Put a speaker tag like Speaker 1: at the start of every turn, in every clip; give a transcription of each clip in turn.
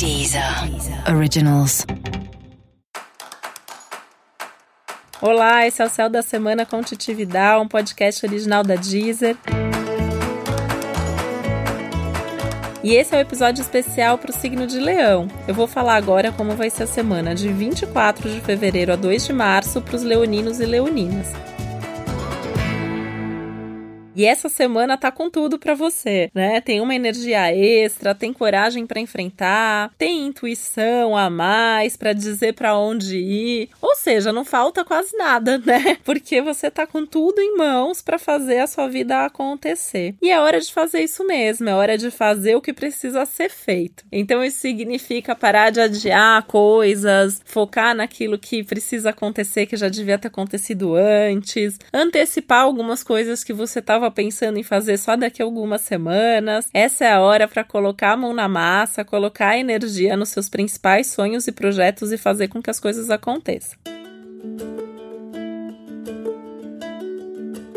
Speaker 1: Deezer Originals.
Speaker 2: Olá, esse é o Céu da Semana com Titividade, um podcast original da Deezer. E esse é o episódio especial para o signo de Leão. Eu vou falar agora como vai ser a semana de 24 de fevereiro a 2 de março para os leoninos e leoninas. E essa semana tá com tudo para você, né? Tem uma energia extra, tem coragem para enfrentar, tem intuição a mais para dizer para onde ir. Ou seja, não falta quase nada, né? Porque você tá com tudo em mãos para fazer a sua vida acontecer. E é hora de fazer isso mesmo, é hora de fazer o que precisa ser feito. Então isso significa parar de adiar coisas, focar naquilo que precisa acontecer que já devia ter acontecido antes, antecipar algumas coisas que você tá pensando em fazer só daqui a algumas semanas. Essa é a hora para colocar a mão na massa, colocar energia nos seus principais sonhos e projetos e fazer com que as coisas aconteçam.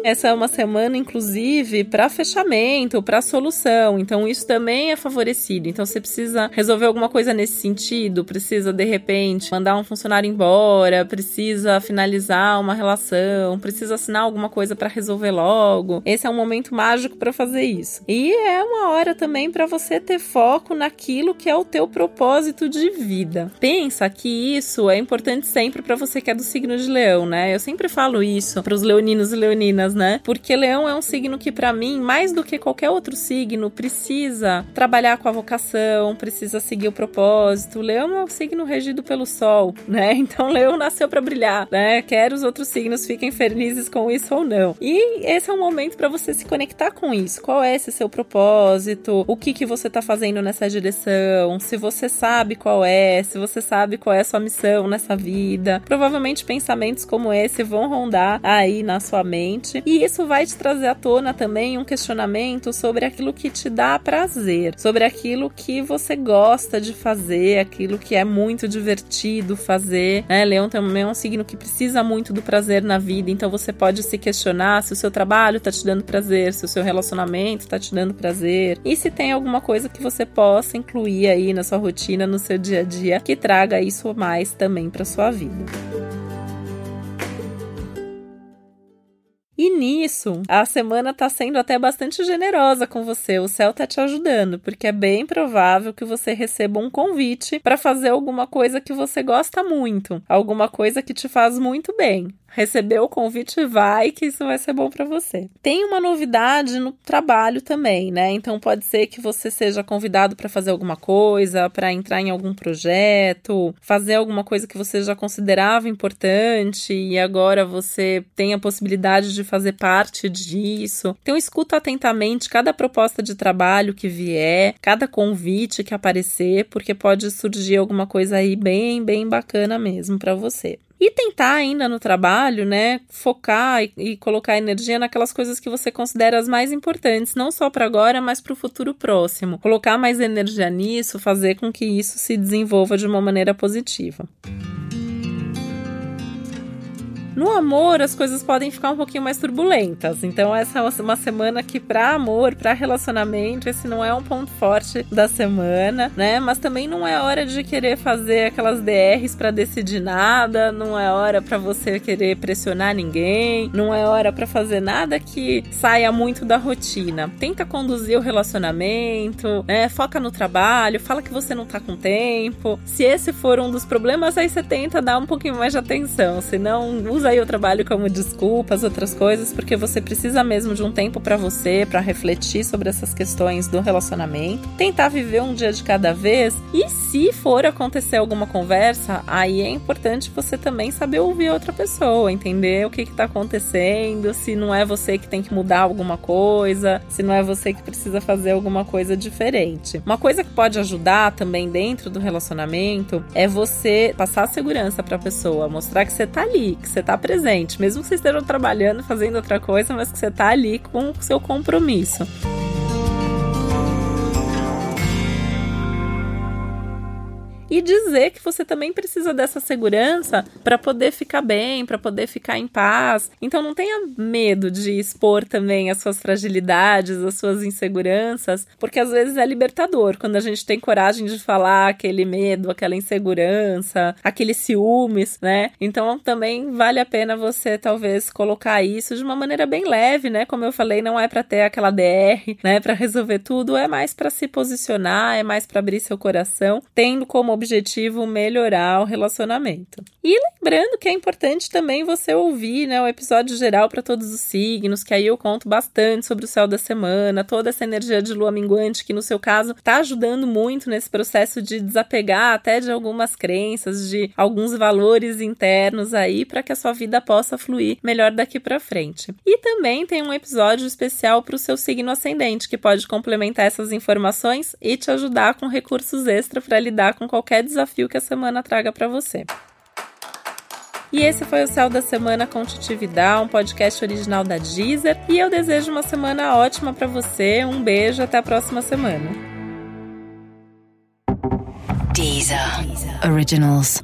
Speaker 2: Essa é uma semana, inclusive, para fechamento, para solução. Então, isso também é favorecido. Então, você precisa resolver alguma coisa nesse sentido, precisa, de repente, mandar um funcionário embora, precisa finalizar uma relação, precisa assinar alguma coisa para resolver logo. Esse é um momento mágico para fazer isso. E é uma hora também para você ter foco naquilo que é o teu propósito de vida. Pensa que isso é importante sempre para você que é do signo de Leão, né? Eu sempre falo isso para os leoninos e leoninas né? Porque leão é um signo que, para mim, mais do que qualquer outro signo, precisa trabalhar com a vocação, precisa seguir o propósito. leão é um signo regido pelo sol, né? Então, leão nasceu para brilhar, né? Quer os outros signos fiquem felizes com isso ou não. E esse é um momento para você se conectar com isso. Qual é esse seu propósito? O que que você tá fazendo nessa direção? Se você sabe qual é, se você sabe qual é a sua missão nessa vida. Provavelmente pensamentos como esse vão rondar aí na sua mente e isso vai te trazer à tona também um questionamento sobre aquilo que te dá prazer, sobre aquilo que você gosta de fazer, aquilo que é muito divertido fazer. Né? Leão também é um signo que precisa muito do prazer na vida, então você pode se questionar se o seu trabalho está te dando prazer, se o seu relacionamento está te dando prazer e se tem alguma coisa que você possa incluir aí na sua rotina, no seu dia a dia, que traga isso mais também para sua vida. E nisso, a semana tá sendo até bastante generosa com você. O céu tá te ajudando, porque é bem provável que você receba um convite para fazer alguma coisa que você gosta muito, alguma coisa que te faz muito bem recebeu o convite, vai que isso vai ser bom para você. Tem uma novidade no trabalho também, né? Então pode ser que você seja convidado para fazer alguma coisa, para entrar em algum projeto, fazer alguma coisa que você já considerava importante e agora você tem a possibilidade de fazer parte disso. Então escuta atentamente cada proposta de trabalho que vier, cada convite que aparecer, porque pode surgir alguma coisa aí bem, bem bacana mesmo para você. E tentar ainda no trabalho, né, focar e, e colocar energia naquelas coisas que você considera as mais importantes, não só para agora, mas para o futuro próximo. Colocar mais energia nisso, fazer com que isso se desenvolva de uma maneira positiva. No amor, as coisas podem ficar um pouquinho mais turbulentas. Então, essa é uma semana que, para amor, para relacionamento, esse não é um ponto forte da semana, né? Mas também não é hora de querer fazer aquelas DRs para decidir nada, não é hora para você querer pressionar ninguém, não é hora para fazer nada que saia muito da rotina. Tenta conduzir o relacionamento, né? Foca no trabalho, fala que você não tá com tempo. Se esse for um dos problemas, aí você tenta dar um pouquinho mais de atenção, senão usa usa aí o trabalho como desculpa, as outras coisas, porque você precisa mesmo de um tempo para você, para refletir sobre essas questões do relacionamento, tentar viver um dia de cada vez. E se for acontecer alguma conversa, aí é importante você também saber ouvir outra pessoa, entender o que está acontecendo, se não é você que tem que mudar alguma coisa, se não é você que precisa fazer alguma coisa diferente. Uma coisa que pode ajudar também dentro do relacionamento é você passar segurança para a pessoa, mostrar que você tá ali, que você tá presente, mesmo que você esteja trabalhando, fazendo outra coisa, mas que você tá ali com o seu compromisso. E dizer que você também precisa dessa segurança para poder ficar bem, para poder ficar em paz. Então não tenha medo de expor também as suas fragilidades, as suas inseguranças, porque às vezes é libertador quando a gente tem coragem de falar aquele medo, aquela insegurança, aquele ciúmes, né? Então também vale a pena você talvez colocar isso de uma maneira bem leve, né? Como eu falei, não é para ter aquela DR, né, para resolver tudo, é mais para se posicionar, é mais para abrir seu coração, tendo como objetivo melhorar o relacionamento. E lembrando que é importante também você ouvir, né, o episódio geral para todos os signos, que aí eu conto bastante sobre o céu da semana, toda essa energia de lua minguante que no seu caso tá ajudando muito nesse processo de desapegar até de algumas crenças, de alguns valores internos aí para que a sua vida possa fluir melhor daqui para frente. E também tem um episódio especial para o seu signo ascendente que pode complementar essas informações e te ajudar com recursos extra para lidar com qualquer desafio que a semana traga para você. E esse foi o Céu da Semana com Titividade, um podcast original da Deezer. E eu desejo uma semana ótima para você. Um beijo, até a próxima semana.
Speaker 1: Deezer. Originals.